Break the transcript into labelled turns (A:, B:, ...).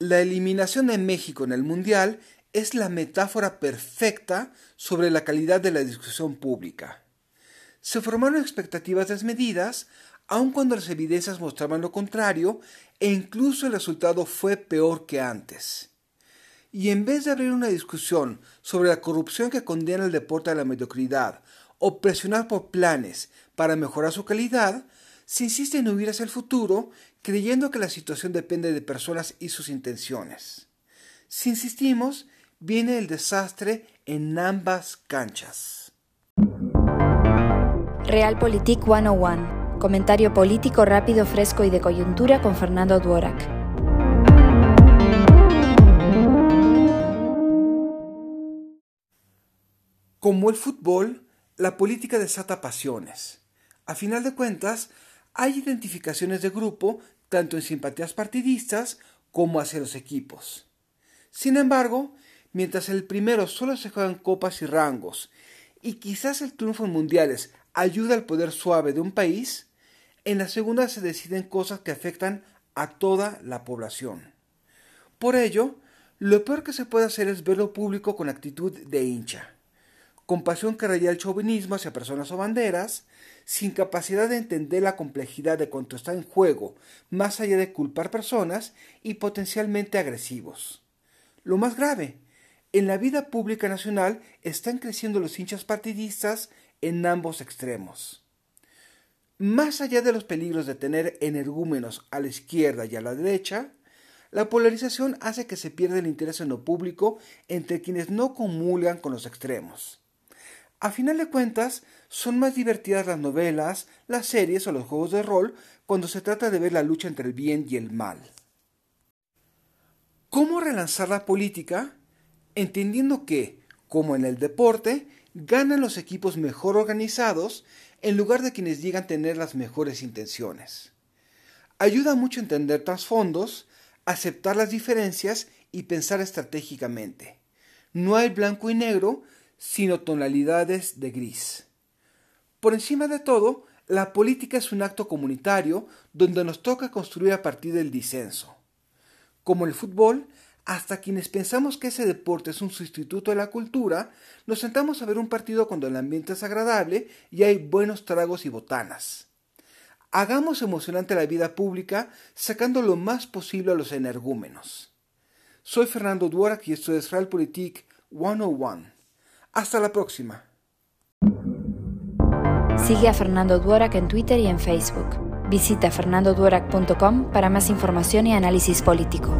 A: La eliminación de México en el Mundial es la metáfora perfecta sobre la calidad de la discusión pública. Se formaron expectativas desmedidas, aun cuando las evidencias mostraban lo contrario, e incluso el resultado fue peor que antes. Y en vez de abrir una discusión sobre la corrupción que condena el deporte a la mediocridad o presionar por planes para mejorar su calidad, se insiste en huir hacia el futuro creyendo que la situación depende de personas y sus intenciones. Si insistimos, viene el desastre en ambas canchas.
B: Realpolitik 101. Comentario político rápido, fresco y de coyuntura con Fernando Duorak.
A: Como el fútbol, la política desata pasiones. A final de cuentas, hay identificaciones de grupo tanto en simpatías partidistas como hacia los equipos. Sin embargo, mientras el primero solo se juega en copas y rangos, y quizás el triunfo en mundiales ayuda al poder suave de un país, en la segunda se deciden cosas que afectan a toda la población. Por ello, lo peor que se puede hacer es verlo público con actitud de hincha compasión que raya el chauvinismo hacia personas o banderas, sin capacidad de entender la complejidad de cuanto está en juego, más allá de culpar personas y potencialmente agresivos. Lo más grave, en la vida pública nacional están creciendo los hinchas partidistas en ambos extremos. Más allá de los peligros de tener energúmenos a la izquierda y a la derecha, la polarización hace que se pierda el interés en lo público entre quienes no comulgan con los extremos. A final de cuentas, son más divertidas las novelas, las series o los juegos de rol cuando se trata de ver la lucha entre el bien y el mal. ¿Cómo relanzar la política? Entendiendo que, como en el deporte, ganan los equipos mejor organizados en lugar de quienes a tener las mejores intenciones. Ayuda mucho entender trasfondos, aceptar las diferencias y pensar estratégicamente. No hay blanco y negro, sino tonalidades de gris. Por encima de todo, la política es un acto comunitario donde nos toca construir a partir del disenso. Como el fútbol, hasta quienes pensamos que ese deporte es un sustituto de la cultura, nos sentamos a ver un partido cuando el ambiente es agradable y hay buenos tragos y botanas. Hagamos emocionante la vida pública sacando lo más posible a los energúmenos. Soy Fernando Duarak y esto es Realpolitik 101. Hasta la próxima.
B: Sigue a Fernando Duorak en Twitter y en Facebook. Visita fernandoduorak.com para más información y análisis político.